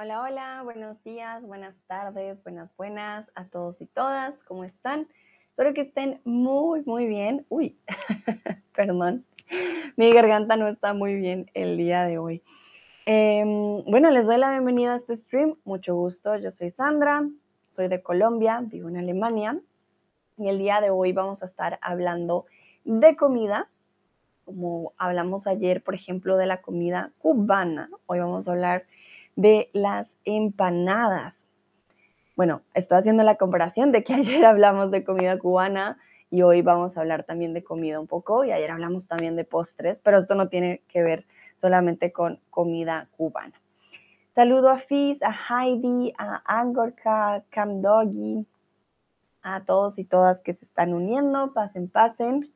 Hola, hola, buenos días, buenas tardes, buenas, buenas a todos y todas. ¿Cómo están? Espero que estén muy, muy bien. Uy, perdón, mi garganta no está muy bien el día de hoy. Em, bueno, les doy la bienvenida a este stream. Mucho gusto, yo soy Sandra, soy de Colombia, vivo en Alemania. Y el día de hoy vamos a estar hablando de comida, como hablamos ayer, por ejemplo, de la comida cubana. Hoy vamos a hablar las empanadas. Bueno, estoy haciendo la comparación de que ayer hablamos de comida cubana y hoy vamos a hablar también de comida un poco y ayer hablamos también de postres, pero esto no tiene que ver solamente con comida cubana. Saludo a Fizz, a Heidi, a Angorka, a Cam Doggy, a todos y todas que se están uniendo. Pasen, pasen.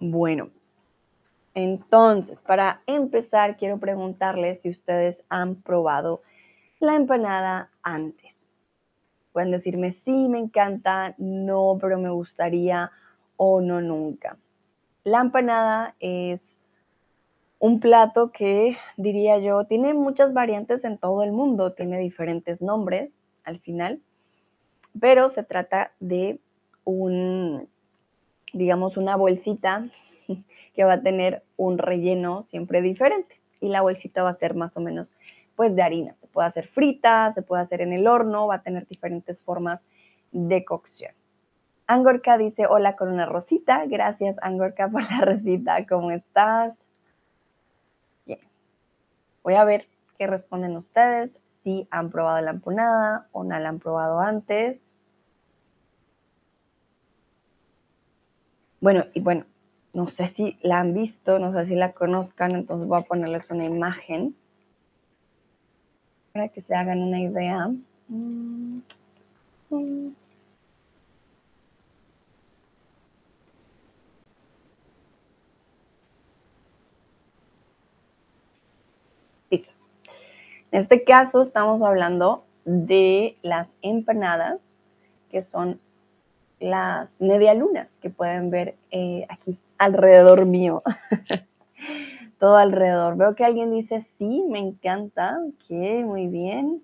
Bueno, entonces, para empezar, quiero preguntarles si ustedes han probado la empanada antes. Pueden decirme sí, me encanta, no, pero me gustaría o no nunca. La empanada es un plato que, diría yo, tiene muchas variantes en todo el mundo, tiene diferentes nombres al final, pero se trata de un, digamos, una bolsita que va a tener un relleno siempre diferente y la bolsita va a ser más o menos pues de harina. Se puede hacer frita, se puede hacer en el horno, va a tener diferentes formas de cocción. Angorka dice hola con una rosita. Gracias Angorka por la rosita. ¿Cómo estás? Bien. Voy a ver qué responden ustedes. Si han probado la empanada o no la han probado antes. Bueno, y bueno, no sé si la han visto, no sé si la conozcan, entonces voy a ponerles una imagen para que se hagan una idea. Listo. En este caso estamos hablando de las empanadas, que son las medialunas que pueden ver eh, aquí alrededor mío. Todo alrededor. Veo que alguien dice, sí, me encanta. Ok, muy bien.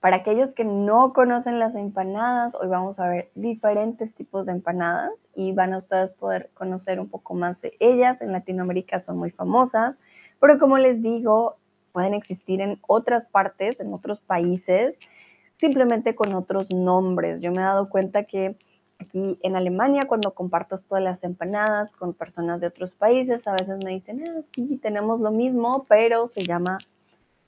Para aquellos que no conocen las empanadas, hoy vamos a ver diferentes tipos de empanadas y van a ustedes poder conocer un poco más de ellas. En Latinoamérica son muy famosas, pero como les digo, pueden existir en otras partes, en otros países simplemente con otros nombres. Yo me he dado cuenta que aquí en Alemania, cuando comparto todas las empanadas con personas de otros países, a veces me dicen, ah, sí, tenemos lo mismo, pero se llama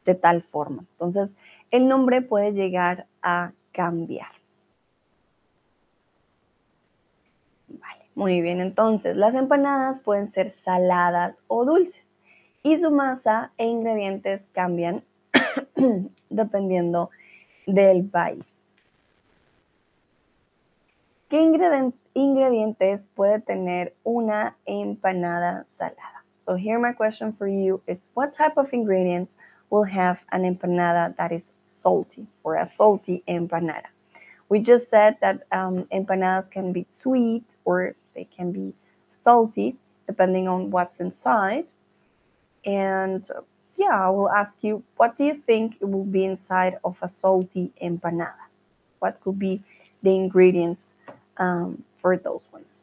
de tal forma. Entonces, el nombre puede llegar a cambiar. Vale, muy bien. Entonces, las empanadas pueden ser saladas o dulces y su masa e ingredientes cambian dependiendo del país. ¿Qué ingredientes puede tener una empanada salada? So here my question for you is what type of ingredients will have an empanada that is salty or a salty empanada? We just said that um, empanadas can be sweet or they can be salty depending on what's inside. And yeah, I will ask you, what do you think it will be inside of a salty empanada? What could be the ingredients um, for those ones?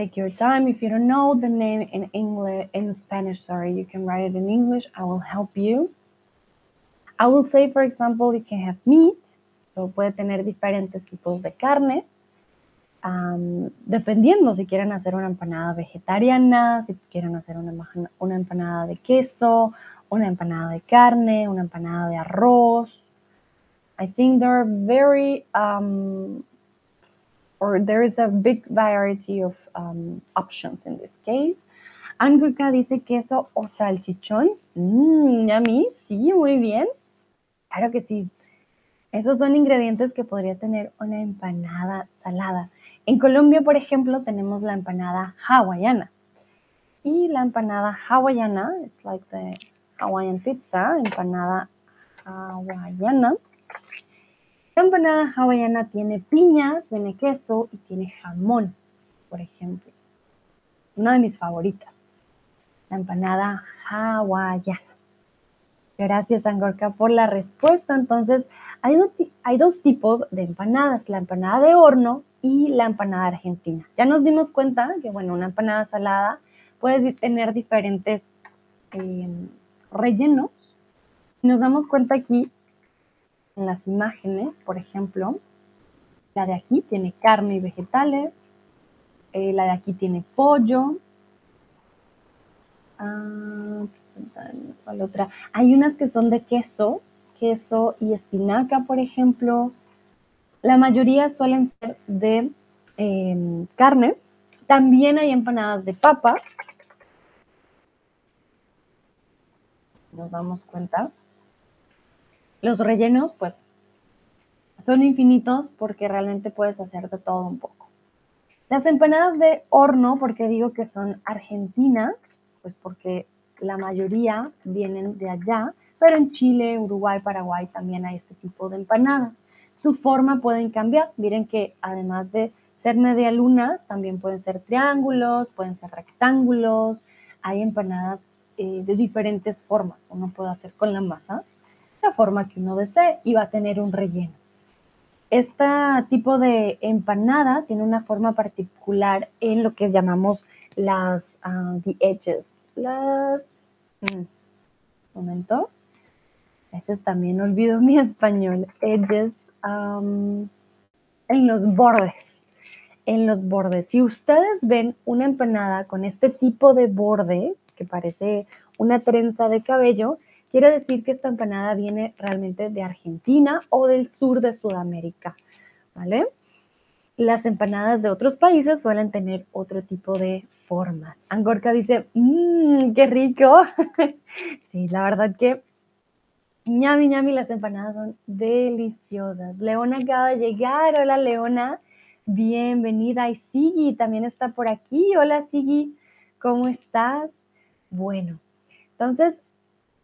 Take your time. If you don't know the name in English, in Spanish, sorry, you can write it in English. I will help you. I will say, for example, you can have meat. So puede tener diferentes tipos de carne. dependiendo si quieren hacer una empanada vegetariana, si quieren hacer una, una empanada de queso, una empanada de carne, una empanada de arroz. I think there are very, um, or there is a big variety of um, options in this case. Angurka dice queso o salchichón. Mmm, yummy. Sí, muy bien. Claro que sí. Esos son ingredientes que podría tener una empanada salada. En Colombia, por ejemplo, tenemos la empanada hawaiana. Y la empanada hawaiana es like the Hawaiian pizza, empanada hawaiana. La empanada hawaiana tiene piña, tiene queso y tiene jamón, por ejemplo. Una de mis favoritas, la empanada hawaiana. Gracias, Angorka, por la respuesta. Entonces, hay, hay dos tipos de empanadas, la empanada de horno y la empanada argentina. Ya nos dimos cuenta que, bueno, una empanada salada puede tener diferentes em, rellenos. Nos damos cuenta aquí en las imágenes, por ejemplo, la de aquí tiene carne y vegetales, eh, la de aquí tiene pollo. Ah, ¿Cuál otra? Hay unas que son de queso, queso y espinaca, por ejemplo. La mayoría suelen ser de em, carne. También hay empanadas de papa. Nos damos cuenta. Los rellenos, pues, son infinitos porque realmente puedes hacer de todo un poco. Las empanadas de horno, porque digo que son argentinas, pues porque la mayoría vienen de allá, pero en Chile, Uruguay, Paraguay también hay este tipo de empanadas. Su forma pueden cambiar. Miren que además de ser media lunas, también pueden ser triángulos, pueden ser rectángulos. Hay empanadas eh, de diferentes formas. Uno puede hacer con la masa la forma que uno desee y va a tener un relleno. Este tipo de empanada tiene una forma particular en lo que llamamos las uh, the edges. Las. Mm, momento. A veces también olvido mi español. Edges en los bordes. En los bordes. Si ustedes ven una empanada con este tipo de borde, que parece una trenza de cabello, quiere decir que esta empanada viene realmente de Argentina o del sur de Sudamérica. ¿Vale? Las empanadas de otros países suelen tener otro tipo de forma. Angorka dice, mmm, qué rico. sí, la verdad que ñami ñami, las empanadas son deliciosas. Leona acaba de llegar. Hola, Leona. Bienvenida. Y Sigi también está por aquí. Hola, Sigi. ¿Cómo estás? Bueno, entonces,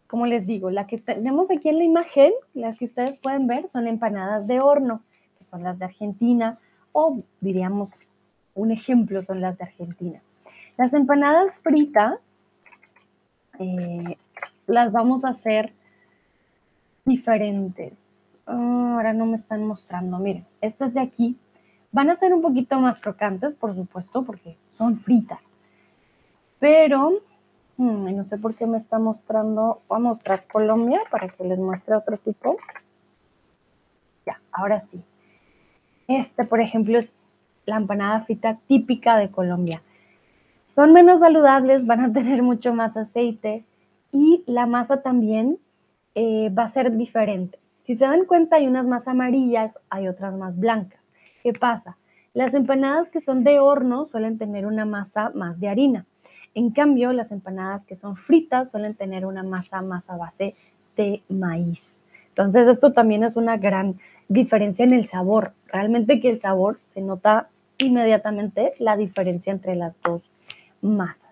como les digo, la que tenemos aquí en la imagen, las que ustedes pueden ver, son empanadas de horno, que son las de Argentina, o diríamos, un ejemplo son las de Argentina. Las empanadas fritas eh, las vamos a hacer diferentes. Ah, ahora no me están mostrando. Miren, estas de aquí van a ser un poquito más crocantes, por supuesto, porque son fritas. Pero, hmm, no sé por qué me está mostrando. Voy a mostrar Colombia para que les muestre otro tipo. Ya, ahora sí. Este, por ejemplo, es la empanada frita típica de Colombia. Son menos saludables, van a tener mucho más aceite y la masa también eh, va a ser diferente. Si se dan cuenta, hay unas más amarillas, hay otras más blancas. ¿Qué pasa? Las empanadas que son de horno suelen tener una masa más de harina. En cambio, las empanadas que son fritas suelen tener una masa más a base de maíz. Entonces, esto también es una gran diferencia en el sabor. Realmente que el sabor se nota inmediatamente la diferencia entre las dos masas.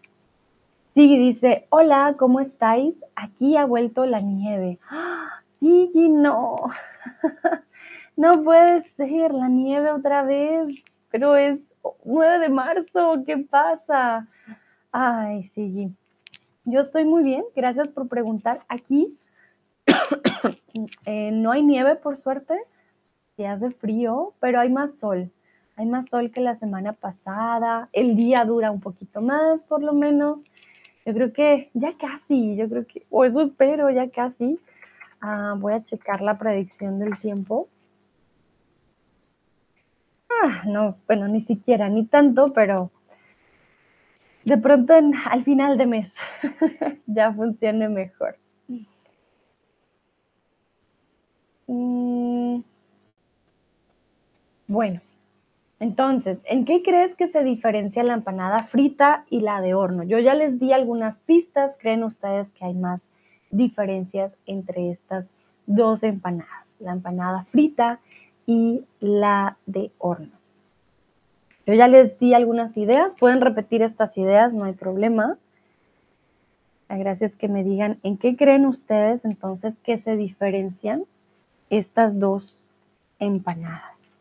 Sigui dice, hola, ¿cómo estáis? Aquí ha vuelto la nieve. ¡Ah! Sigui, no. no puede ser la nieve otra vez, pero es 9 de marzo, ¿qué pasa? Ay, Sigui. Yo estoy muy bien, gracias por preguntar. Aquí eh, no hay nieve, por suerte, se hace frío, pero hay más sol. Hay más sol que la semana pasada. El día dura un poquito más, por lo menos. Yo creo que ya casi, yo creo que, o eso espero, ya casi. Ah, voy a checar la predicción del tiempo. ah, no, bueno, ni siquiera, ni tanto, pero de pronto al final de mes ya funcione mejor. Mm. Bueno, entonces, ¿en qué crees que se diferencia la empanada frita y la de horno? Yo ya les di algunas pistas, ¿creen ustedes que hay más diferencias entre estas dos empanadas? La empanada frita y la de horno. Yo ya les di algunas ideas, pueden repetir estas ideas, no hay problema. La gracia es que me digan en qué creen ustedes entonces que se diferencian estas dos empanadas.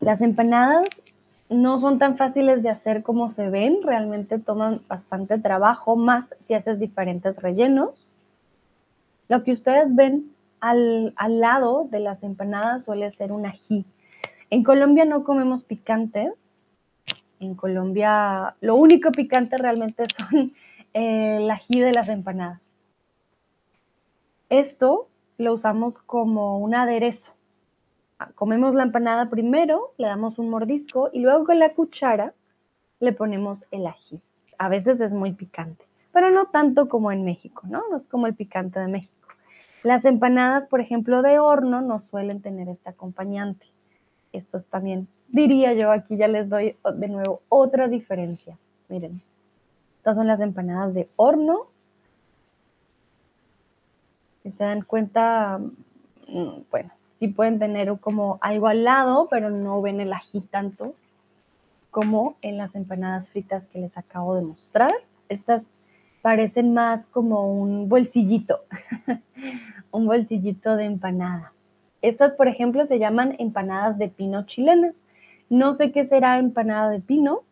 Las empanadas no son tan fáciles de hacer como se ven, realmente toman bastante trabajo, más si haces diferentes rellenos. Lo que ustedes ven al, lado de las empanadas suele ser un ají. En Colombia no comemos picante. En Colombia lo único picante realmente son eh, el ají de las empanadas. Esto lo usamos como un aderezo comemos la empanada primero, le damos un mordisco y luego con la cuchara le ponemos el ají. A veces es muy picante, pero no tanto como en México, ¿no? No es como el picante de México. Las empanadas, por ejemplo, de horno no suelen tener este acompañante. Esto es también, diría yo, aquí ya les doy de nuevo otra diferencia. Miren, estas son las empanadas de horno. Si se dan cuenta, mm, bueno, sí pueden tener como algo al lado, pero no ven el ají tanto como en las empanadas fritas que les acabo de mostrar. Estas parecen más como un bolsillito, un bolsillito de empanada. Estas, por ejemplo, se llaman empanadas de pino chilenas. No sé qué será empanada de pino,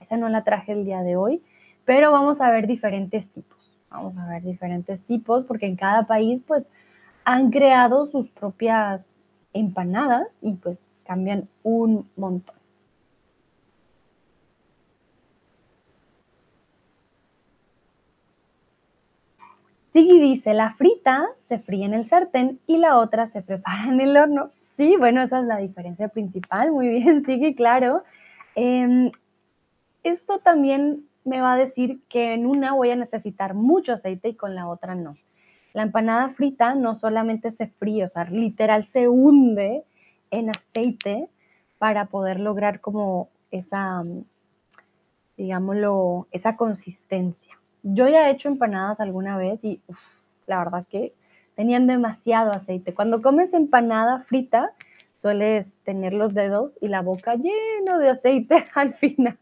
esa no la traje el día de hoy, pero vamos a ver diferentes tipos. Vamos a ver diferentes tipos porque en cada país, pues, han creado sus propias empanadas y pues cambian un montón. Sigui dice, la frita se fríe en el sartén y la otra se prepara en el horno. Sí, bueno, esa es la diferencia principal. Muy bien, Sigui, claro. Em, esto también me va a decir que en una voy a necesitar mucho aceite y con la otra no. La empanada frita no solamente se fríe, o sea, literal se hunde en aceite para poder lograr como esa, digámoslo, esa consistencia. Yo ya he hecho empanadas alguna vez y la verdad que tenían demasiado aceite. Cuando comes empanada frita, sueles tener los dedos y la boca lleno de aceite al final.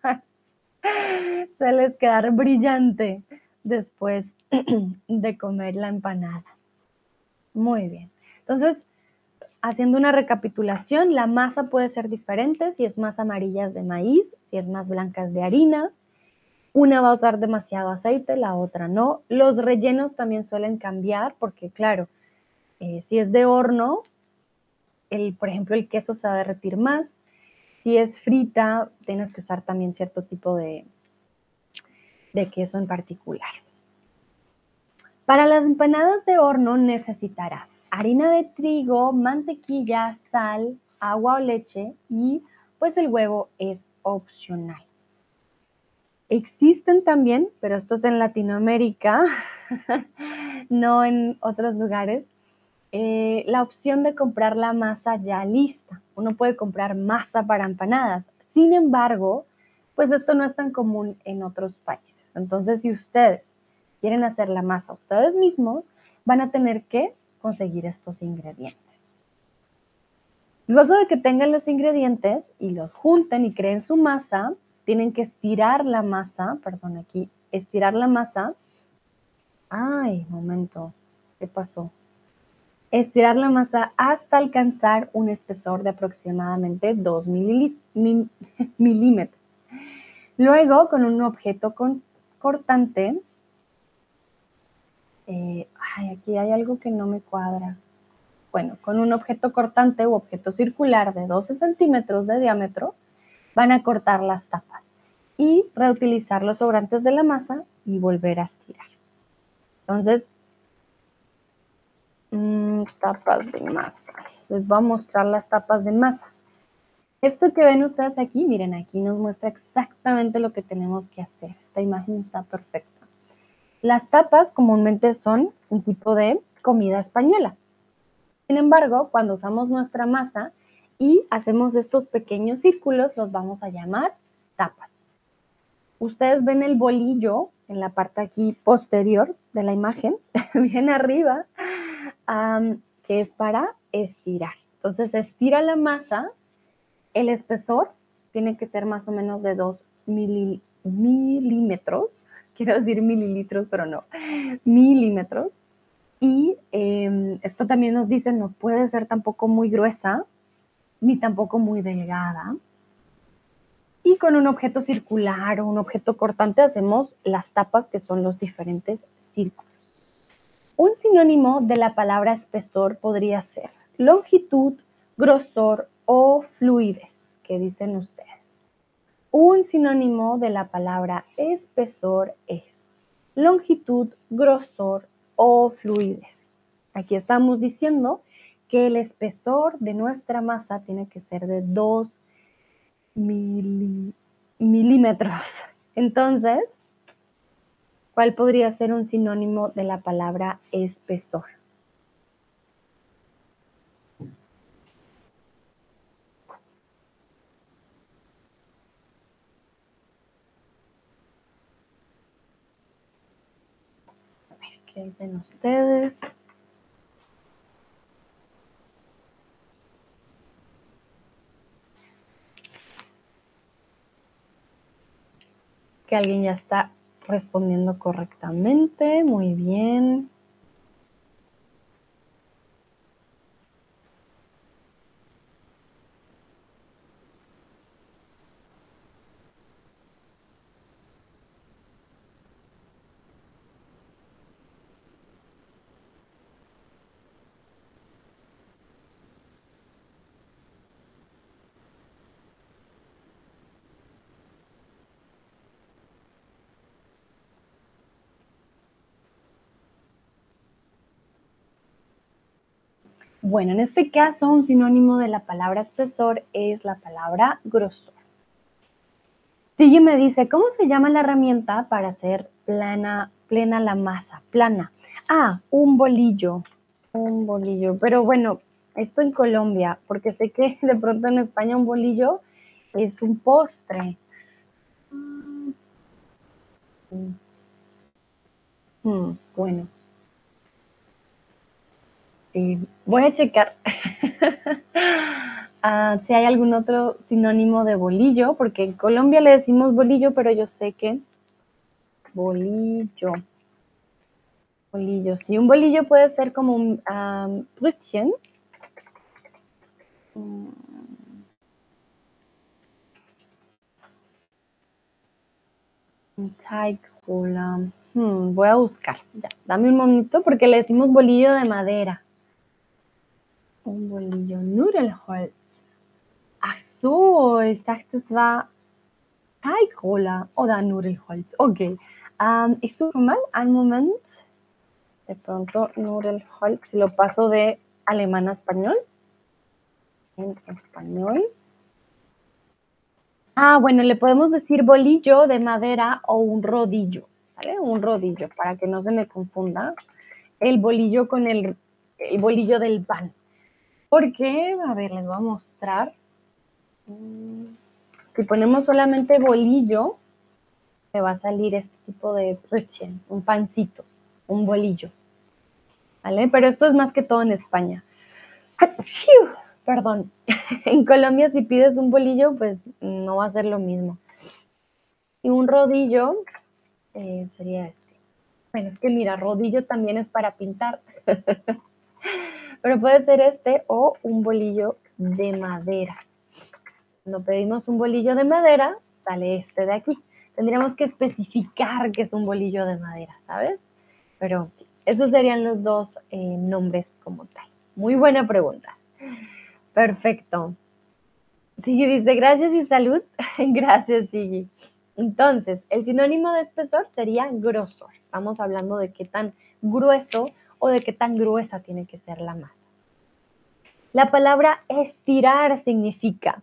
sueles quedar brillante después de comer la empanada. Muy bien. Entonces, haciendo una recapitulación, la masa puede ser diferente si es más amarilla de maíz, si es más blanca de harina. Una va a usar demasiado aceite, la otra no. Los rellenos también suelen cambiar porque, claro, eh, si es de horno, el, por ejemplo, el queso se va a derretir más. Si es frita, tienes que usar también cierto tipo de, de queso en particular. Para las empanadas de horno necesitarás harina de trigo, mantequilla, sal, agua o leche y pues el huevo es opcional. Existen también, pero esto es en Latinoamérica, no en otros lugares, eh, la opción de comprar la masa ya lista. Uno puede comprar masa para empanadas. Sin embargo, pues esto no es tan común en otros países. Entonces, si ustedes quieren hacer la masa ustedes mismos, van a tener que conseguir estos ingredientes. Luego de que tengan los ingredientes y los junten y creen su masa, tienen que estirar la masa, perdón, aquí, estirar la masa. Ay, momento, ¿qué pasó? Estirar la masa hasta alcanzar un espesor de aproximadamente 2 milímetros. Luego, con un objeto cortante, eh, ay, aquí hay algo que no me cuadra. Bueno, con un objeto cortante u objeto circular de 12 centímetros de diámetro, van a cortar las tapas y reutilizar los sobrantes de la masa y volver a estirar. Entonces, tapas de masa. Les voy a mostrar las tapas de masa. Esto que ven ustedes aquí, miren, aquí nos muestra exactamente lo que tenemos que hacer. Esta imagen está perfecta. Las tapas comúnmente son un tipo de comida española. Sin embargo, cuando usamos nuestra masa y hacemos estos pequeños círculos, los vamos a llamar tapas. Ustedes ven el bolillo en la parte aquí posterior de la imagen, bien arriba, que es para estirar. Entonces, estira la masa el espesor tiene que ser más o menos de 2 milímetros, quiero decir mililitros, pero no, milímetros. Y em, esto también nos dice, no puede ser tampoco muy gruesa, ni tampoco muy delgada. Y con un objeto circular o un objeto cortante hacemos las tapas que son los diferentes círculos. Un sinónimo de la palabra espesor podría ser longitud, grosor o fluidez. ¿Qué dicen ustedes? Un sinónimo de la palabra espesor es longitud, grosor o fluidez. Aquí estamos diciendo que el espesor de nuestra masa tiene que ser de 2 milímetros. Entonces, ¿cuál podría ser un sinónimo de la palabra espesor? ¿Qué dicen ustedes? Que alguien ya está respondiendo correctamente. Muy bien. Bueno, en este caso, un sinónimo de la palabra espesor es la palabra grosor. Sigue me dice, ¿cómo se llama la herramienta para hacer plana, plena la masa? Plana. Ah, un bolillo. Un bolillo. Pero bueno, esto en Colombia, porque sé que de pronto en España un bolillo es un postre. Mm, bueno, voy a checar ah, si hay algún otro sinónimo de bolillo, porque en Colombia le decimos bolillo, pero yo sé que bolillo. Bolillo. Sí, un bolillo puede ser como un um, brötchen. Mm. Hmm, voy a buscar. dame un momento porque le decimos bolillo de madera. Un bolillo. Nudelholz. Ach so, ich dachte, es war Teigroller oder Nudelholz. Okay. Um, ich suche mal einen Moment. De pronto, Nudelholz, lo paso de alemán a español. En español. Ah, bueno, le podemos decir bolillo de madera o un rodillo, ¿vale? Un rodillo, para que no se me confunda el bolillo con el, el bolillo del pan. Porque, a ver, les voy a mostrar. Mm, si ponemos solamente bolillo, me va a salir este tipo de un pancito, un bolillo. ¿Vale? Pero esto es más que todo en España. Perdón. En Colombia, si pides un bolillo, pues no va a ser lo mismo. Y un rodillo eh, sería este. Bueno, es que mira, rodillo también es para pintar. Pero puede ser este o un bolillo de madera. Cuando pedimos un bolillo de madera, sale este de aquí. Tendríamos que especificar que es un bolillo de madera, ¿sabes? Pero esos serían los dos eh, nombres como tal. Muy buena pregunta. Perfecto. Sigui dice, gracias y salud. gracias, Sigui. Entonces, el sinónimo de espesor sería grosor. Estamos hablando de qué tan grueso o de qué tan gruesa tiene que ser la masa. La palabra estirar significa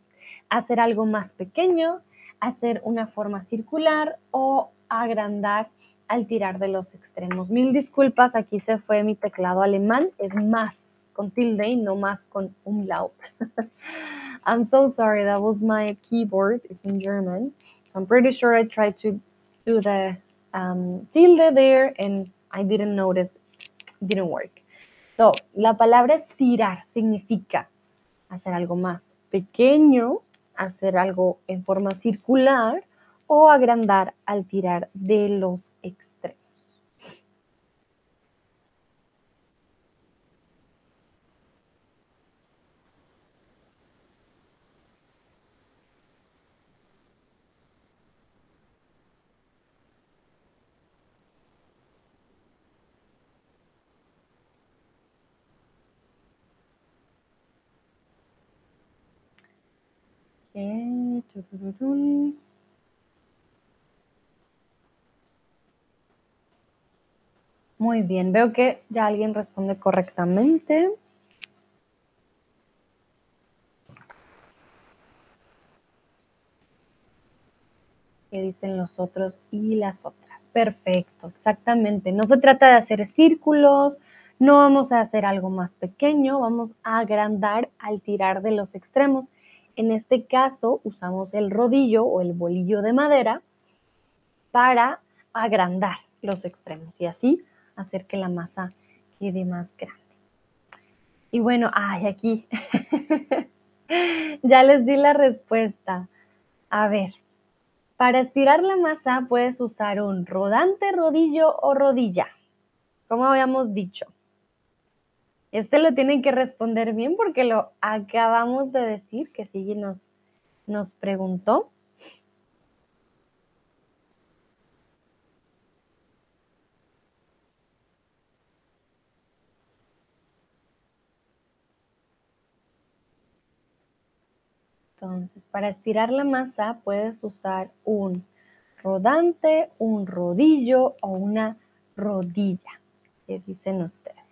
hacer algo más pequeño, hacer una forma circular o agrandar al tirar de los extremos. Mil disculpas, aquí se fue mi teclado alemán, es más con tilde y no más con umlaut. I'm so sorry, that was my keyboard, it's in German. So I'm pretty sure I tried to do the um, tilde there and I didn't notice, didn't work. So, la palabra estirar significa hacer algo más pequeño, hacer algo en forma circular o agrandar al tirar de los extremos. Muy bien, veo que ya alguien responde correctamente. ¿Qué dicen los otros y las otras? Perfecto, exactamente. No se trata de hacer círculos, no vamos a hacer algo más pequeño, vamos a agrandar al tirar de los extremos. En este caso usamos el rodillo o el bolillo de madera para agrandar los extremos y así hacer que la masa quede más grande. Y bueno, ay, aquí ya les di la respuesta. A ver, para estirar la masa puedes usar un rodante, rodillo o rodilla, como habíamos dicho. Este lo tienen que responder bien porque lo acabamos de decir, que Sigui nos, nos preguntó. Entonces, para estirar la masa puedes usar un rodante, un rodillo o una rodilla. ¿Qué dicen ustedes?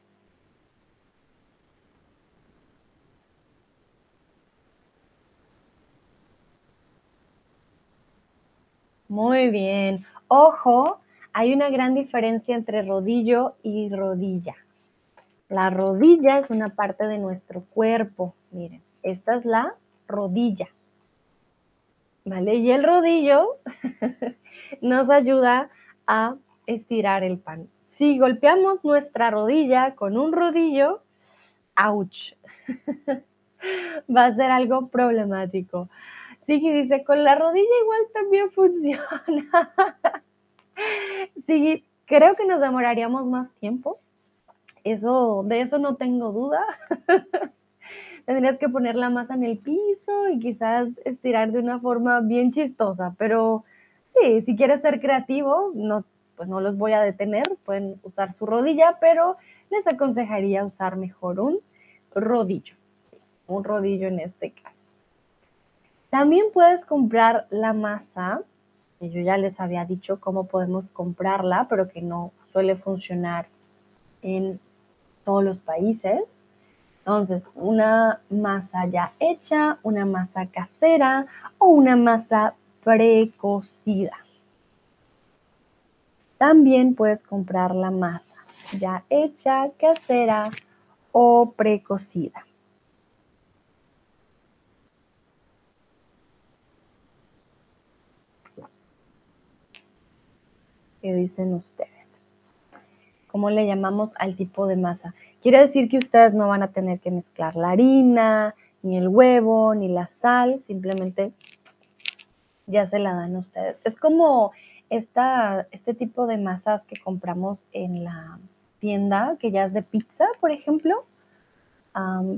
Muy bien. Ojo, hay una gran diferencia entre rodillo y rodilla. La rodilla es una parte de nuestro cuerpo. Miren, esta es la rodilla. ¿Vale? Y el rodillo nos ayuda a estirar el pan. Si golpeamos nuestra rodilla con un rodillo, ¡ouch! Va a ser algo problemático. Sí, dice, con la rodilla igual también funciona. sí, creo que nos demoraríamos más tiempo. Eso, de eso no tengo duda. Tendrías que poner la masa en el piso y quizás estirar de una forma bien chistosa, pero sí, si quieres ser creativo, no, pues no los voy a detener, pueden usar su rodilla, pero les aconsejaría usar mejor un rodillo, un rodillo en este caso. También puedes comprar la masa, yo ya les había dicho cómo podemos comprarla, pero que no suele funcionar en todos los países. Entonces, una masa ya hecha, una masa casera o una masa precocida. También puedes comprar la masa ya hecha, casera o precocida. ¿Qué dicen ustedes? ¿Cómo le llamamos al tipo de masa? Quiere decir que ustedes no van a tener que mezclar la harina, ni el huevo, ni la sal, simplemente ya se la dan ustedes. Es como esta, este tipo de masas que compramos en la tienda, que ya es de pizza, por ejemplo,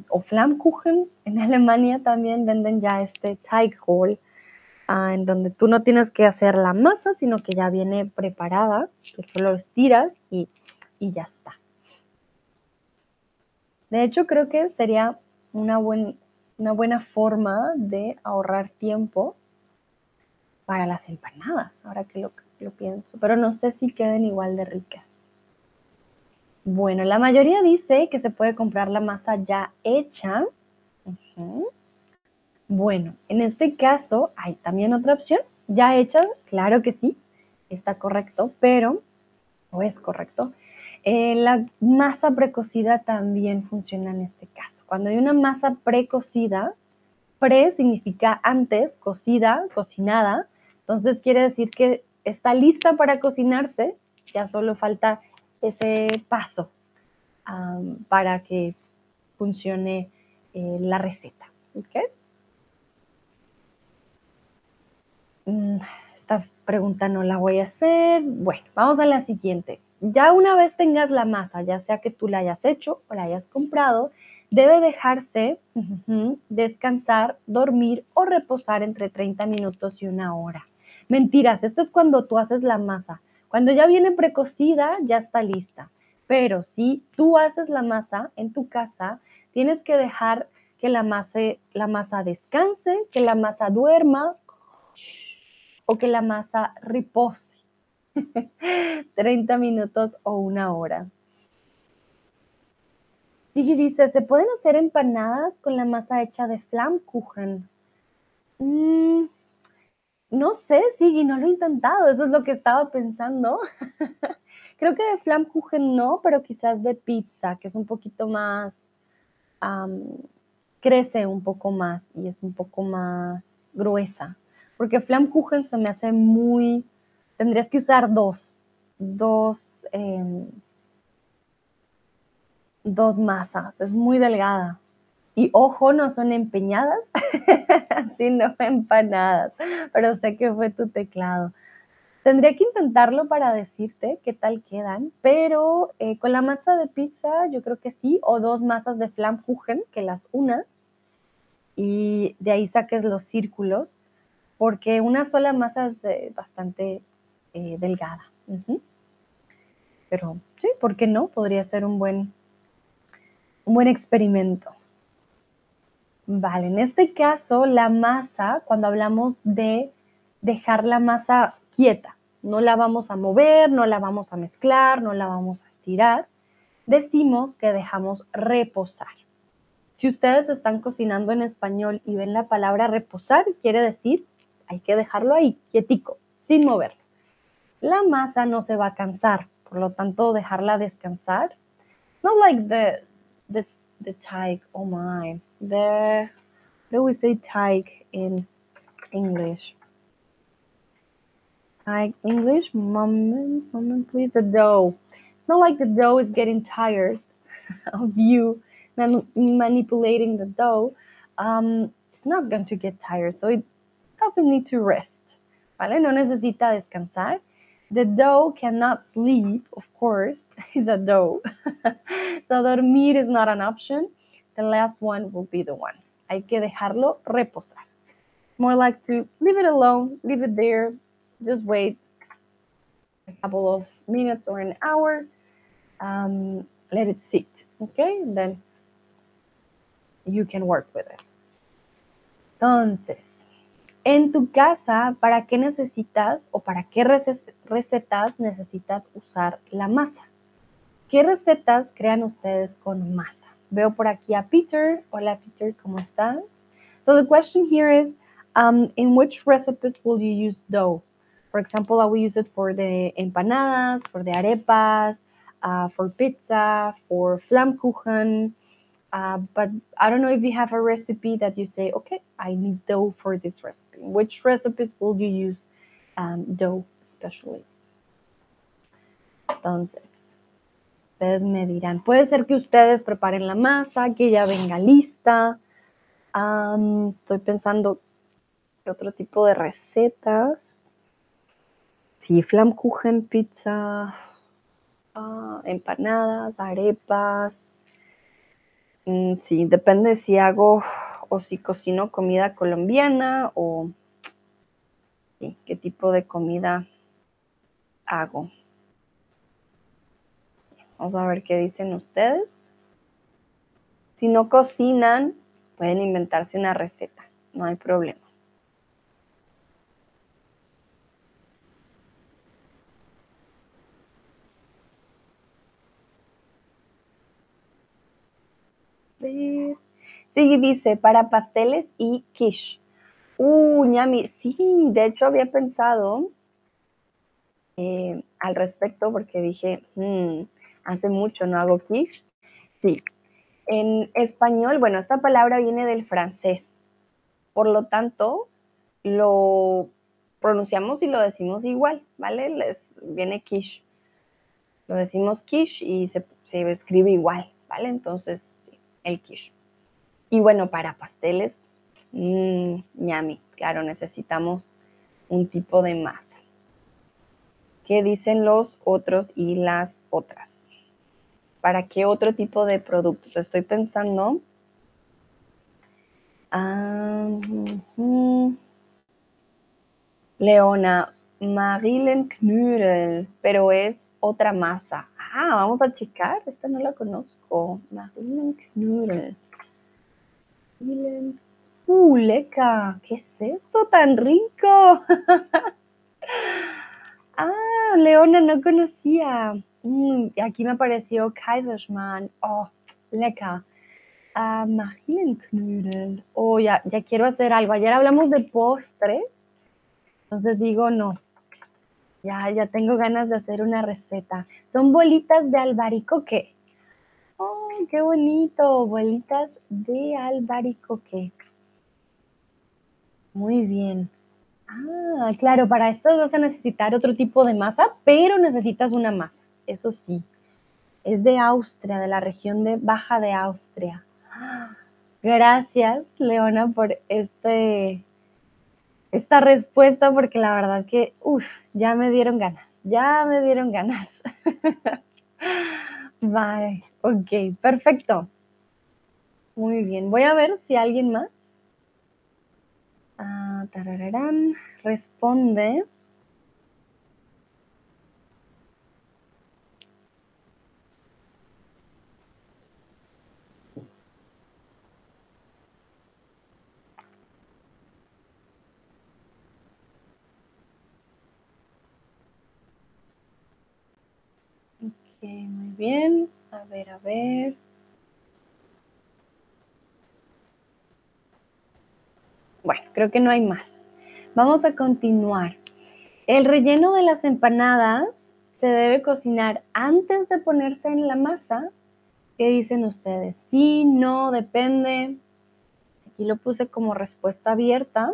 o Flammkuchen. En Alemania también venden ya este Teighol, Ah, en donde tú no tienes que hacer la masa, sino que ya viene preparada, que solo estiras y, ya está. De hecho, creo que sería una, una buena forma de ahorrar tiempo para las empanadas, ahora que lo, lo pienso, pero no sé si queden igual de ricas. Bueno, la mayoría dice que se puede comprar la masa ya hecha. Bueno, en este caso hay también otra opción. Ya hecha, claro que sí, está correcto, pero, o es correcto, eh, la masa precocida también funciona en este caso. Cuando hay una masa precocida, pre significa antes, cocida, cocinada, entonces quiere decir que está lista para cocinarse, ya solo falta ese paso para que funcione eh, la receta. Mm, esta pregunta no la voy a hacer. Bueno, vamos a la siguiente. Ya una vez tengas la masa, ya sea que tú la hayas hecho o la hayas comprado, debe dejarse descansar, dormir o reposar entre 30 minutos y una hora. Mentiras, esto es cuando tú haces la masa. Cuando ya viene precocida, ya está lista. Pero si tú haces la masa en tu casa, tienes que dejar que la masa, la masa descanse, que la masa duerma o que la masa repose. 30 minutos o una hora. Sigi dice, ¿se pueden hacer empanadas con la masa hecha de Flammkuchen? Mm, no sé, Sigi, no lo he intentado, eso es lo que estaba pensando. Creo que de Flammkuchen no, pero quizás de pizza, que es un poquito más, crece un poco más y es un poco más gruesa. Porque Flammkuchen se me hace muy, tendrías que usar dos, dos, em, dos masas, es muy delgada. Y ojo, no son empeñadas, sino empanadas, pero sé que fue tu teclado. Tendría que intentarlo para decirte qué tal quedan, pero eh, con la masa de pizza yo creo que sí, o dos masas de Flammkuchen que las unas y de ahí saques los círculos, porque una sola masa es eh, bastante eh, delgada. Pero sí, ¿por qué no? Podría ser un buen, un buen experimento. Vale, en este caso la masa, cuando hablamos de dejar la masa quieta, no la vamos a mover, no la vamos a mezclar, no la vamos a estirar, decimos que dejamos reposar. Si ustedes están cocinando en español y ven la palabra reposar, quiere decir hay que dejarlo ahí, quietico, sin moverlo. La masa no se va a cansar, por lo tanto dejarla descansar. Not like the, the, the teig, oh my, the, how do we say teig in English? Teig English, moment, moment please, the dough. It's not like the dough is getting tired of you man manipulating the dough. Um, it's not going to get tired, so it doesn't need to rest. ¿Vale? No necesita descansar. The dough cannot sleep, of course, it's a dough. so dormir is not an option. The last one will be the one. Hay que dejarlo reposar. More like to leave it alone, leave it there, just wait a couple of minutes or an hour, um, let it sit, okay? then you can work with it. Entonces, en tu casa, ¿para qué necesitas o para qué recetas necesitas usar la masa? ¿Qué recetas crean ustedes con masa? Veo por aquí a Peter. Hola Peter, ¿cómo estás? So the question here is, um, in which recipes will you use dough? For example, I will use it for the empanadas, for the arepas, uh, for pizza, for flammkuchen, uh, but I don't know if you have a recipe that you say, okay, I need dough for this recipe. Which recipes will you use um, dough especially? Entonces, ustedes me dirán, puede ser que ustedes preparen la masa, que ya venga lista. Um, estoy pensando otro tipo de recetas. Sí, flammkuchen, pizza, uh, empanadas, arepas, Mm, sí, depende si hago o si cocino comida colombiana o qué tipo de comida hago. Vamos a ver qué dicen ustedes. Si no cocinan, pueden inventarse una receta, no hay problema. Ver. Sí, dice para pasteles y quiche. Uh, ñami, sí, de hecho había pensado eh, al respecto porque dije, hmm, hace mucho no hago quiche. Sí, en español, bueno, esta palabra viene del francés, por lo tanto, lo pronunciamos y lo decimos igual, ¿vale? Les viene quiche. Lo decimos quiche y se, escribe igual, ¿vale? Entonces, el quiche. Y bueno, para pasteles, mmm, claro, necesitamos un tipo de masa. ¿Qué dicen los otros y las otras? ¿Para qué otro tipo de productos? Estoy pensando. Ah, Leona, Marillenknödel, pero es otra masa. Ah, vamos a checar. Esta no la conozco. Marillenknödel. Uh, leca. ¿Qué es esto tan rico? ah, Leona, no conocía. Mm, aquí me apareció Kaiserschmarrn. Oh, leca. Ah, Marillenknödel. Oh, ya, ya quiero hacer algo. Ayer hablamos de postres. Entonces digo, no, ya, ya tengo ganas de hacer una receta. Son bolitas de albaricoque. ¡Oh, qué bonito! Bolitas de albaricoque. Muy bien. Ah, claro, para esto vas a necesitar otro tipo de masa, pero necesitas una masa, eso sí. Es de Austria, de la región de Baja de Austria. Gracias, Leona, por este, esta respuesta, porque la verdad que, uff, ya me dieron ganas, ya me dieron ganas. Vale, ok, perfecto. Muy bien, voy a ver si alguien más Ah, responde. Ok, muy bien. A ver, a ver. Bueno, creo que no hay más. Vamos a continuar. El relleno de las empanadas se debe cocinar antes de ponerse en la masa. ¿Qué dicen ustedes? Sí, no, depende. Aquí lo puse como respuesta abierta.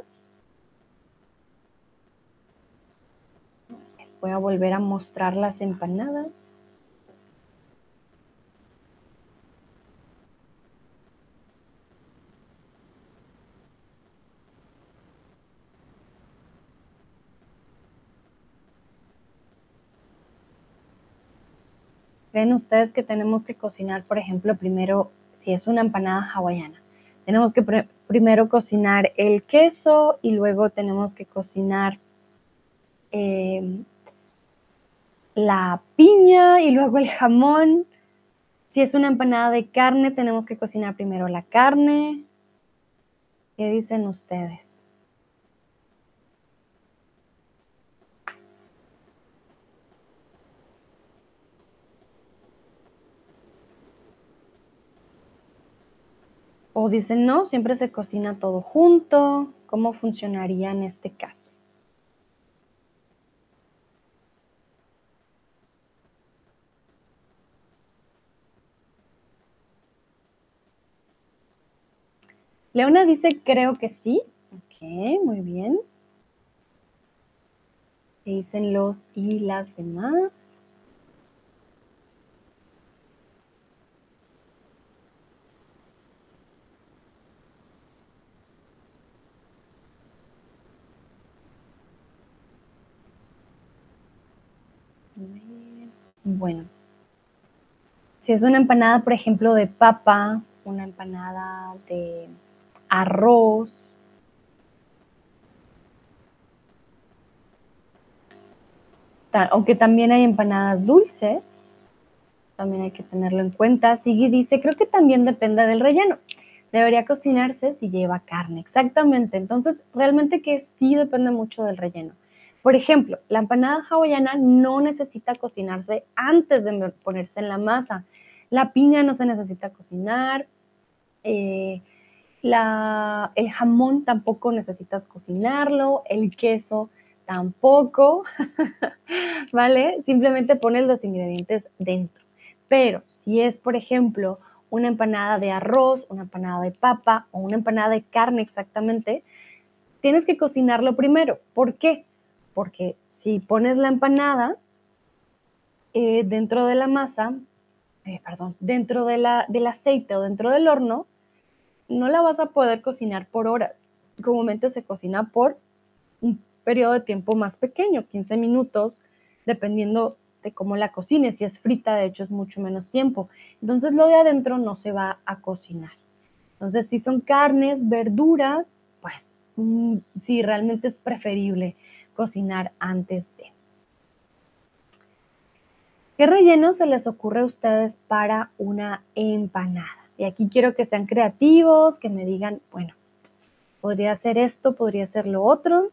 Voy a volver a mostrar las empanadas. ¿Creen ustedes que tenemos que cocinar, por ejemplo, primero, si es una empanada hawaiana? Tenemos que primero cocinar el queso y luego tenemos que cocinar em, la piña y luego el jamón. Si es una empanada de carne, tenemos que cocinar primero la carne. ¿Qué dicen ustedes? O dicen, no, siempre se cocina todo junto. ¿Cómo funcionaría en este caso? Leona dice, creo que sí. Ok, muy bien. ¿Qué dicen los y las demás? Bueno, si es una empanada, por ejemplo, de papa, una empanada de arroz, aunque también hay empanadas dulces, también hay que tenerlo en cuenta. Sigui dice, creo que también depende del relleno. Debería cocinarse si lleva carne, exactamente. Entonces, realmente que sí depende mucho del relleno. Por ejemplo, la empanada hawaiana no necesita cocinarse antes de ponerse en la masa. La piña no se necesita cocinar. Eh, el jamón tampoco necesitas cocinarlo, el queso tampoco, ¿vale? Simplemente pones los ingredientes dentro. Pero si es, por ejemplo, una empanada de arroz, una empanada de papa o una empanada de carne exactamente, tienes que cocinarlo primero. ¿Por qué? Porque si pones la empanada eh, dentro de la masa, eh, perdón, dentro de la, del aceite o dentro del horno, no la vas a poder cocinar por horas. Comúnmente se cocina por un periodo de tiempo más pequeño, 15 minutos, dependiendo de cómo la cocines. Si es frita, de hecho, es mucho menos tiempo. Entonces, lo de adentro no se va a cocinar. Entonces, si son carnes, verduras, pues mm, sí, realmente es preferible cocinar antes de. ¿Qué relleno se les ocurre a ustedes para una empanada? Y aquí quiero que sean creativos, que me digan, bueno, podría ser esto, podría ser lo otro.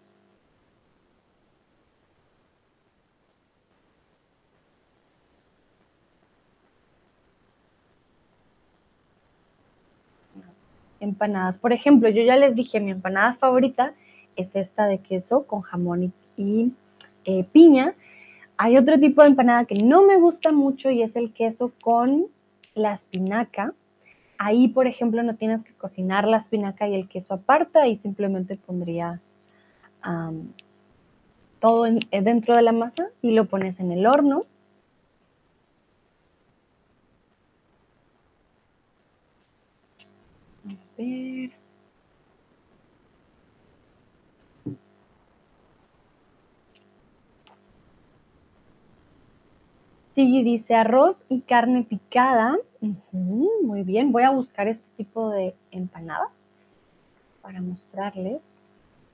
Empanadas. Por ejemplo, yo ya les dije, mi empanada favorita es esta de queso con jamón y, eh, piña. Hay otro tipo de empanada que no me gusta mucho y es el queso con la espinaca. Ahí, por ejemplo, no tienes que cocinar la espinaca y el queso aparte, y simplemente pondrías todo eh, dentro de la masa y lo pones en el horno. A ver. Sí, dice arroz y carne picada. muy bien, voy a buscar este tipo de empanada para mostrarles.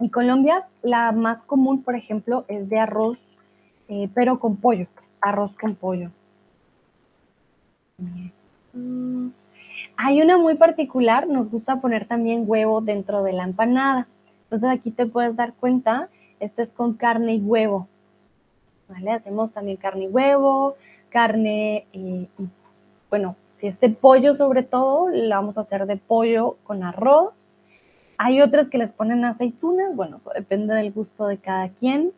En Colombia, la más común, por ejemplo, es de arroz, eh, pero con pollo. Arroz con pollo. Mm, hay una muy particular, nos gusta poner también huevo dentro de la empanada. Entonces aquí te puedes dar cuenta, este es con carne y huevo. ¿Vale? Hacemos también carne y huevo, carne bueno, si es de pollo sobre todo, la vamos a hacer de pollo con arroz. Hay otras que les ponen aceitunas, bueno, eso depende del gusto de cada quien.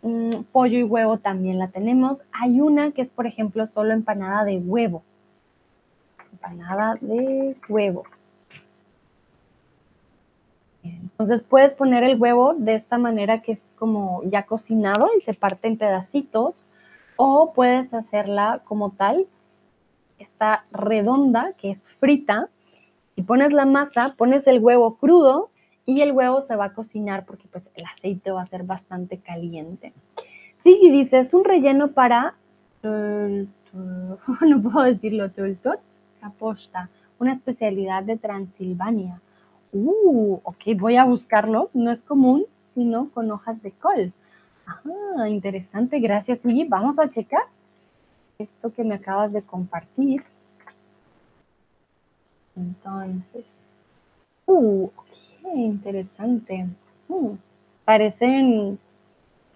Mm, pollo y huevo también la tenemos. Hay una que es, por ejemplo, solo empanada de huevo. Empanada de huevo. Entonces puedes poner el huevo de esta manera que es como ya cocinado y se parte en pedacitos o puedes hacerla como tal, está redonda, que es frita, y pones la masa, pones el huevo crudo y el huevo se va a cocinar porque pues el aceite va a ser bastante caliente. Sí, y dice, es un relleno para, no puedo decirlo, tultot, caposta, una especialidad de Transilvania. Uh, ok, voy a buscarlo, no es común, sino con hojas de col. Ah, interesante, gracias. Y vamos a checar esto que me acabas de compartir. Entonces, uh, ok, interesante. Uh, parecen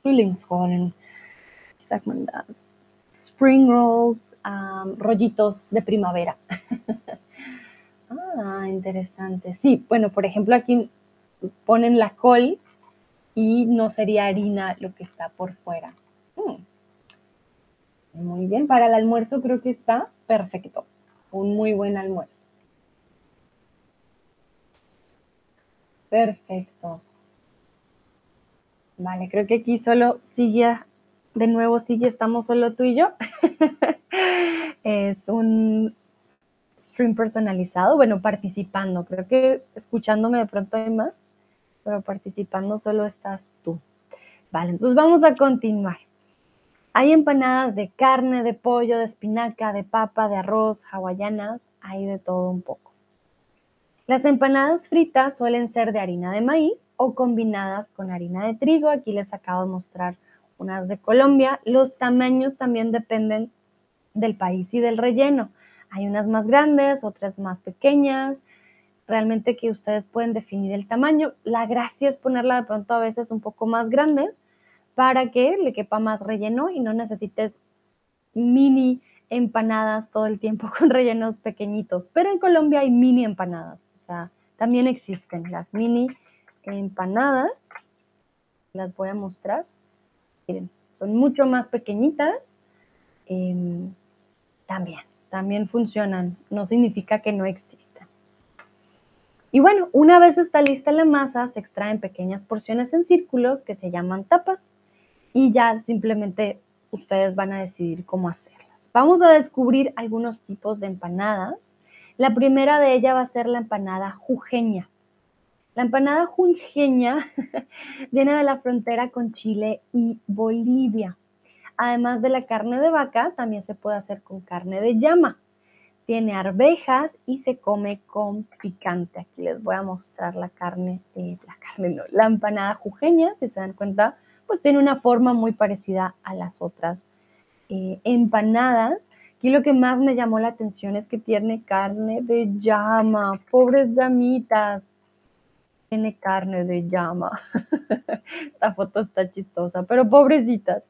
Frühlingsrollen, Spring rolls, rollitos de primavera. ah, interesante. Sí, bueno, por ejemplo, aquí ponen la col y no sería harina lo que está por fuera. Mm. Muy bien, para el almuerzo creo que está perfecto. Un muy buen almuerzo. Perfecto. Vale, creo que aquí solo sigue, de nuevo sigue, estamos solo tú y yo. es un stream personalizado, bueno, participando. Creo que escuchándome de pronto hay más pero participando solo estás tú. Vale, entonces vamos a continuar. Hay empanadas de carne, de pollo, de espinaca, de papa, de arroz, hawaianas, hay de todo un poco. Las empanadas fritas suelen ser de harina de maíz o combinadas con harina de trigo. Aquí les acabo de mostrar unas de Colombia. Los tamaños también dependen del país y del relleno. Hay unas más grandes, otras más pequeñas realmente que ustedes pueden definir el tamaño. La gracia es ponerla de pronto a veces un poco más grandes para que le quepa más relleno y no necesites mini empanadas todo el tiempo con rellenos pequeñitos, pero en Colombia hay mini empanadas, o sea, también existen las mini empanadas. Las voy a mostrar. Miren, son mucho más pequeñitas. Em, también, también funcionan. No significa que no existan. Y bueno, una vez está lista la masa, se extraen pequeñas porciones en círculos que se llaman tapas y ya simplemente ustedes van a decidir cómo hacerlas. Vamos a descubrir algunos tipos de empanadas. La primera de ellas va a ser la empanada jujeña. La empanada jujeña viene de la frontera con Chile y Bolivia. Además de la carne de vaca, también se puede hacer con carne de llama. Tiene arvejas y se come con picante. Aquí les voy a mostrar la carne, eh, la carne no, la empanada jujeña, si se dan cuenta, pues tiene una forma muy parecida a las otras eh, empanadas. Aquí lo que más me llamó la atención es que tiene carne de llama, pobres llamitas tiene carne de llama. Esta foto está chistosa, pero pobrecitas.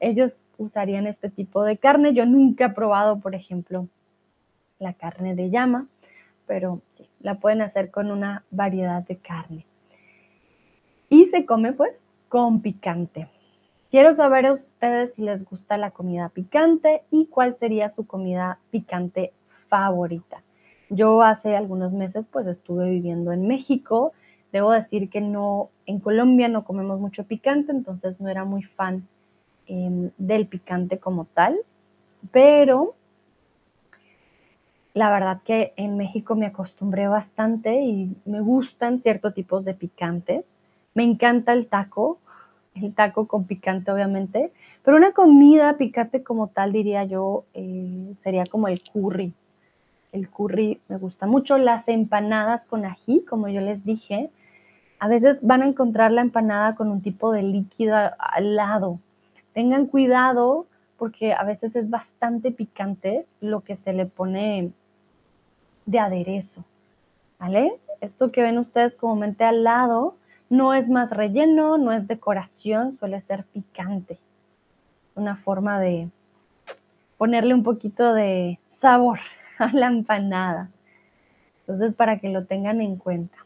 Ellos usarían este tipo de carne. Yo nunca he probado, por ejemplo, la carne de llama, pero sí, la pueden hacer con una variedad de carne. Y se come pues con picante. Quiero saber a ustedes si les gusta la comida picante y cuál sería su comida picante favorita. Yo hace algunos meses pues estuve viviendo en México Debo decir que no, en Colombia no comemos mucho picante, entonces no era muy fan em, del picante como tal, pero la verdad que en México me acostumbré bastante y me gustan ciertos tipos de picantes. Me encanta el taco, el taco con picante obviamente, pero una comida picante como tal diría yo eh, sería como el curry. El curry me gusta mucho, las empanadas con ají, como yo les dije, a veces van a encontrar la empanada con un tipo de líquido al lado. Tengan cuidado porque a veces es bastante picante lo que se le pone de aderezo. ¿Vale? Esto que ven ustedes comúnmente al lado no es más relleno, no es decoración, suele ser picante. Una forma de ponerle un poquito de sabor a la empanada. Entonces, para que lo tengan en cuenta.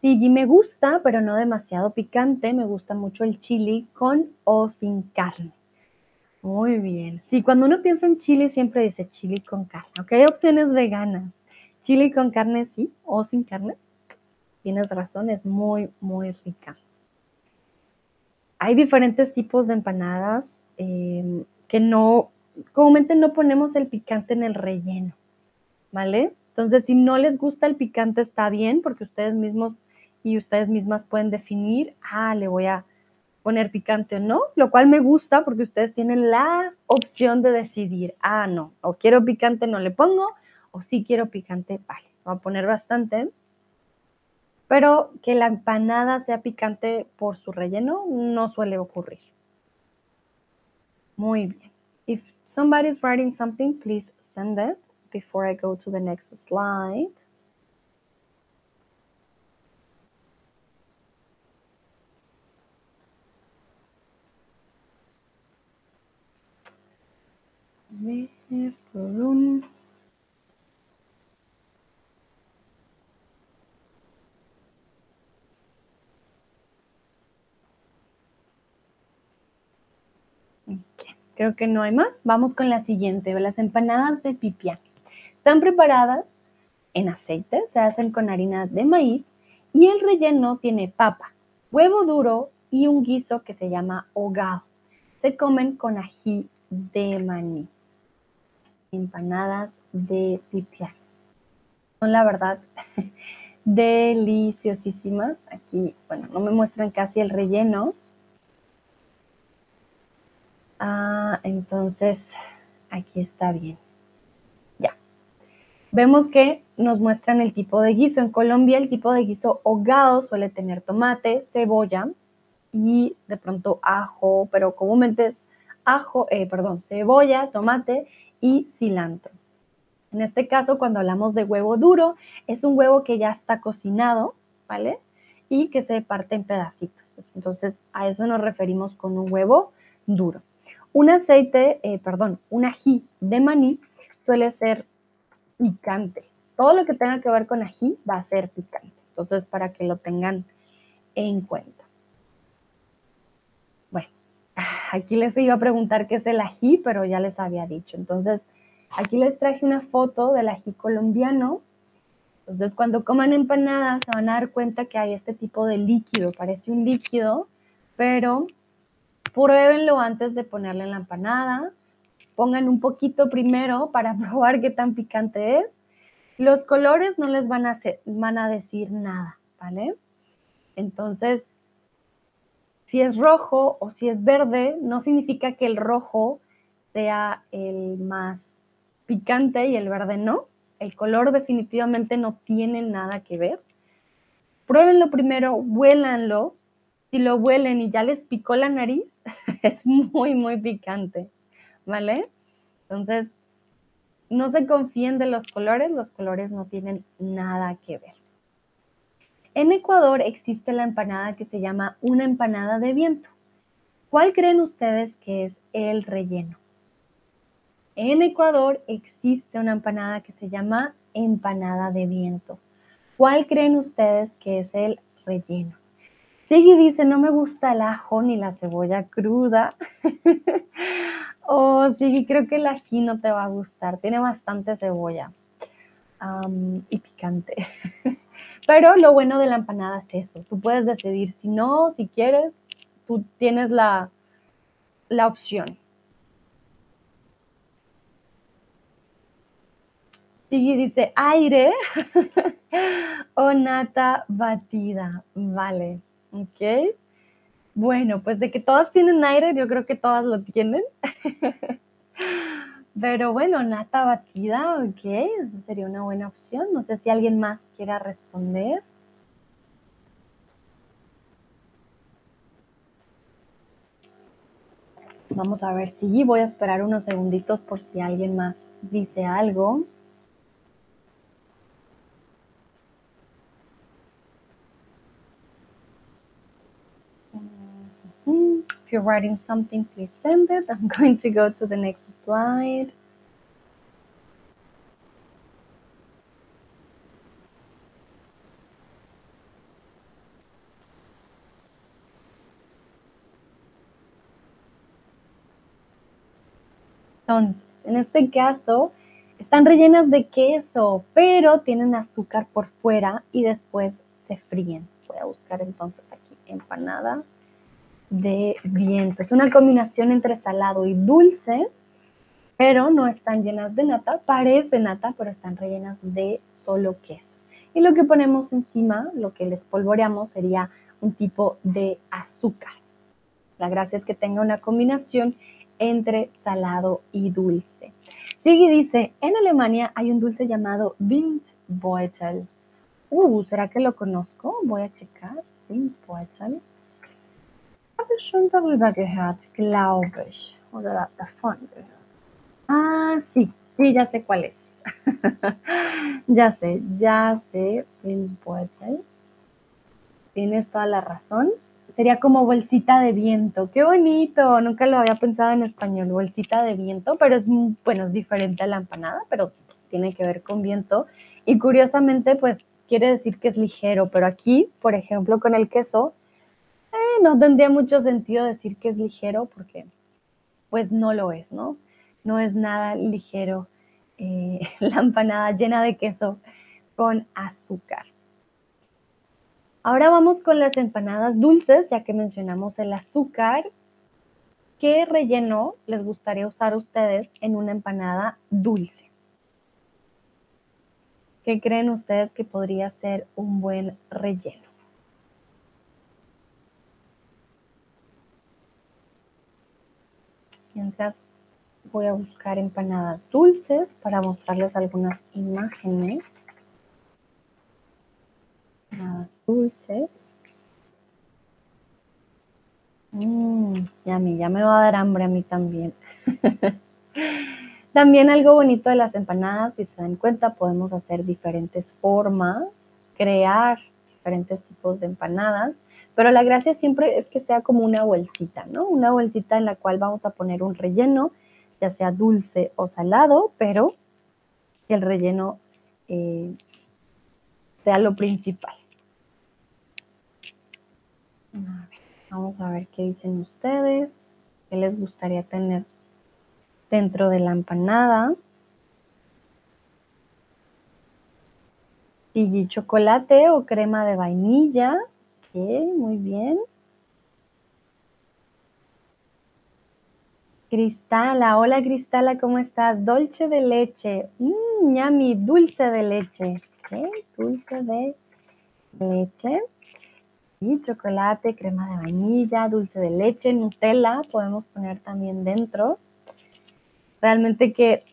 Sí, me gusta, pero no demasiado picante. Me gusta mucho el chili con o sin carne. Muy bien. Sí, cuando uno piensa en chili siempre dice chili con carne. Ok, hay opciones veganas. Chili con carne sí o sin carne. Tienes razón, es muy, muy rica. Hay diferentes tipos de empanadas em, que no, comúnmente no ponemos el picante en el relleno, ¿vale? Entonces, si no les gusta el picante, está bien, porque ustedes mismos y ustedes mismas pueden definir, ah, le voy a poner picante o no, lo cual me gusta porque ustedes tienen la opción de decidir, ah, no, o quiero picante, no le pongo, o sí quiero picante, vale, voy a poner bastante. Pero que la empanada sea picante por su relleno no suele ocurrir. Muy bien. If somebody's writing something, please send it before I go to the next slide. Creo que no hay más. Vamos con la siguiente, las empanadas de pipián. Están preparadas en aceite, se hacen con harina de maíz y el relleno tiene papa, huevo duro y un guiso que se llama hogado. Se comen con ají de maní empanadas de pipián. Son la verdad deliciosísimas. Aquí, bueno, no me muestran casi el relleno. Ah, entonces, aquí está bien. Ya. Vemos que nos muestran el tipo de guiso. En Colombia el tipo de guiso hogado suele tener tomate, cebolla y de pronto ajo, pero comúnmente es ajo, eh, perdón, cebolla, tomate y cilantro. En este caso, cuando hablamos de huevo duro, es un huevo que ya está cocinado, ¿vale? y que se parte en pedacitos. Entonces, a eso nos referimos con un huevo duro. Un aceite, eh, perdón, un ají de maní suele ser picante. Todo lo que tenga que ver con ají va a ser picante. Entonces, para que lo tengan en cuenta. Bueno, aquí les iba a preguntar qué es el ají, pero ya les había dicho. Entonces, aquí les traje una foto del ají colombiano. Entonces, cuando coman empanadas, se van a dar cuenta que hay este tipo de líquido. Parece un líquido, pero pruébenlo antes de ponerle en la empanada. Pongan un poquito primero para probar qué tan picante es. Los colores no les van a, van a decir nada, ¿vale? Entonces, si es rojo o si es verde, no significa que el rojo sea el más picante y el verde no. El color definitivamente no tiene nada que ver. Pruébenlo primero, huélanlo. Si lo huelen y ya les picó la nariz, es muy, muy picante, ¿vale? Entonces, no se confíen de los colores, los colores no tienen nada que ver. En Ecuador existe la empanada que se llama una empanada de viento. ¿Cuál creen ustedes que es el relleno? En Ecuador existe una empanada que se llama empanada de viento. ¿Cuál creen ustedes que es el relleno? Sigui dice, no me gusta el ajo ni la cebolla cruda. oh, Sigui, creo que el ají no te va a gustar. Tiene bastante cebolla y picante. Pero lo bueno de la empanada es eso. Tú puedes decidir si no, si quieres, tú tienes la, la opción. Sigui dice aire o nata batida. Vale, ok. Bueno, pues de que todas tienen aire, yo creo que todas lo tienen. Pero bueno, nata batida, ok, eso sería una buena opción. No sé si alguien más quiera responder. Vamos a ver si voy a esperar unos segunditos por si alguien más dice algo. If you're writing something, please send it. I'm going to go to the next slide. Entonces, en este caso, están rellenas de queso, pero tienen azúcar por fuera y después se fríen. Voy a buscar entonces aquí empanada de viento. Es una combinación entre salado y dulce, pero no están llenas de nata. Parece nata, pero están rellenas de solo queso. Y lo que ponemos encima, lo que les polvoreamos, sería un tipo de azúcar. La gracia es que tenga una combinación entre salado y dulce. Sigui dice, en Alemania hay un dulce llamado Windbeutel. Uh, ¿será que lo conozco? Voy a checar. Windbeutel. Habe schon darüber gehört, glaube ich. Oder davon gehört. Ah, sí, sí, ya sé cuál es. ya sé, ya sé. Tienes toda la razón. Sería como bolsita de viento. Qué bonito. Nunca lo había pensado en español, bolsita de viento, pero es, bueno, es diferente a la empanada, pero tiene que ver con viento. Y curiosamente, pues quiere decir que es ligero, pero aquí, por ejemplo, con el queso, no tendría mucho sentido decir que es ligero porque pues no lo es, ¿no? No es nada ligero eh, la empanada llena de queso con azúcar. Ahora vamos con las empanadas dulces, ya que mencionamos el azúcar. ¿Qué relleno les gustaría usar a ustedes en una empanada dulce? ¿Qué creen ustedes que podría ser un buen relleno? Mientras voy a buscar empanadas dulces para mostrarles algunas imágenes. Empanadas dulces. Mmm, y a mí ya me va a dar hambre a mí también. también algo bonito de las empanadas, si se dan cuenta, podemos hacer diferentes formas, crear diferentes tipos de empanadas, pero la gracia siempre es que sea como una bolsita, ¿no? Una bolsita en la cual vamos a poner un relleno, ya sea dulce o salado, pero que el relleno eh, sea lo principal. vamos a ver qué dicen ustedes, qué les gustaría tener dentro de la empanada. Y chocolate o crema de vainilla. Muy bien. Cristala, hola Cristala, ¿cómo estás? Dolce de leche, mmm, yummy, dulce de leche. Dulce de leche, y chocolate, crema de vainilla, dulce de leche, Nutella, podemos poner también dentro. Realmente que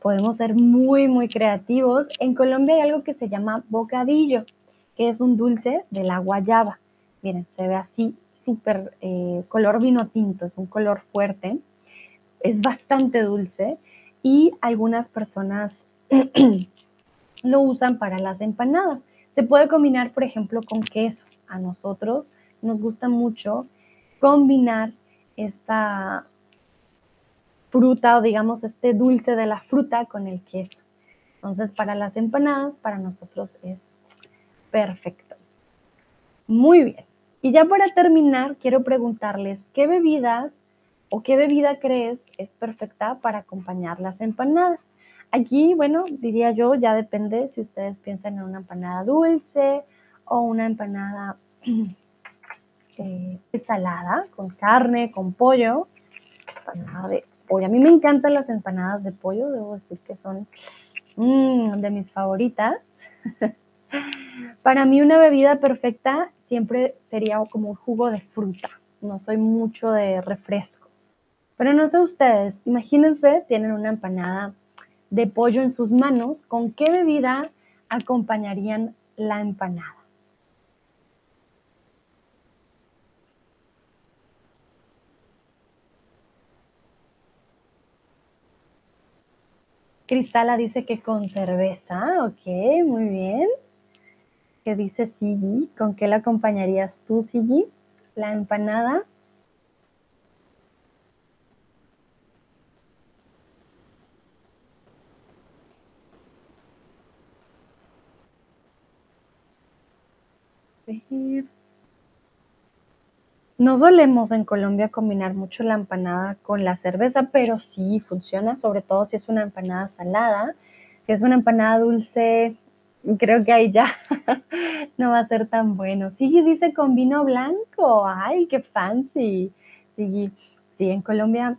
podemos ser muy, muy creativos. En Colombia hay algo que se llama bocadillo, que es un dulce de la guayaba. Miren, se ve así, súper eh, color vino tinto, es un color fuerte. Es bastante dulce y algunas personas lo usan para las empanadas. Se puede combinar, por ejemplo, con queso. A nosotros nos gusta mucho combinar esta fruta o digamos este dulce de la fruta con el queso. Entonces para las empanadas para nosotros es perfecto. Muy bien. Y ya para terminar, quiero preguntarles qué bebidas o qué bebida crees es perfecta para acompañar las empanadas. Aquí, bueno, diría yo, ya depende si ustedes piensan en una empanada dulce o una empanada eh, salada, con carne, con pollo. Empanada de pollo. A mí me encantan las empanadas de pollo, debo decir que son mm, de mis favoritas. Para mí una bebida perfecta siempre sería como un jugo de fruta. No soy mucho de refrescos. Pero no sé ustedes, imagínense, tienen una empanada de pollo en sus manos, ¿con qué bebida acompañarían la empanada? Cristala dice que con cerveza, ok, muy bien. ¿Qué dice Sigi? ¿Con qué la acompañarías tú, Sigi? La empanada. No solemos en Colombia combinar mucho la empanada con la cerveza, pero sí funciona, sobre todo si es una empanada salada. Si es una empanada dulce, creo que ahí ya no va a ser tan bueno. Sí, dice con vino blanco. Ay, qué fancy. Sí, sí, en Colombia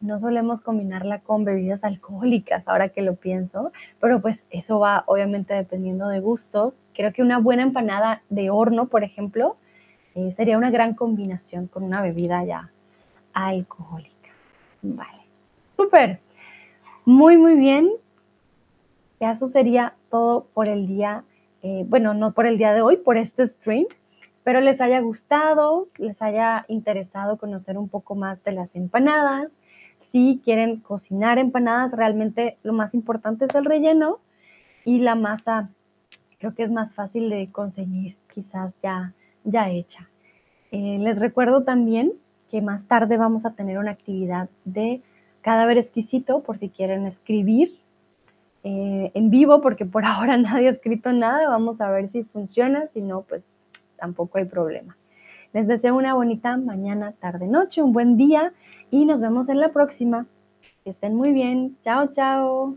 no solemos combinarla con bebidas alcohólicas, ahora que lo pienso, pero pues eso va obviamente dependiendo de gustos. Creo que una buena empanada de horno, por ejemplo, eh, sería una gran combinación con una bebida ya alcohólica. Vale. Súper. Muy, muy bien. Eso sería todo por el día, eh, bueno, no por el día de hoy, por este stream. Espero les haya gustado, les haya interesado conocer un poco más de las empanadas. Si quieren cocinar empanadas, realmente lo más importante es el relleno y la masa creo que es más fácil de conseguir quizás ya ya hecha. Eh, les recuerdo también que más tarde vamos a tener una actividad de cadáver exquisito por si quieren escribir eh, en vivo, porque por ahora nadie ha escrito nada. Vamos a ver si funciona, si no, pues tampoco hay problema. Les deseo una bonita mañana, tarde, noche, un buen día y nos vemos en la próxima. Que estén muy bien. Chao, chao.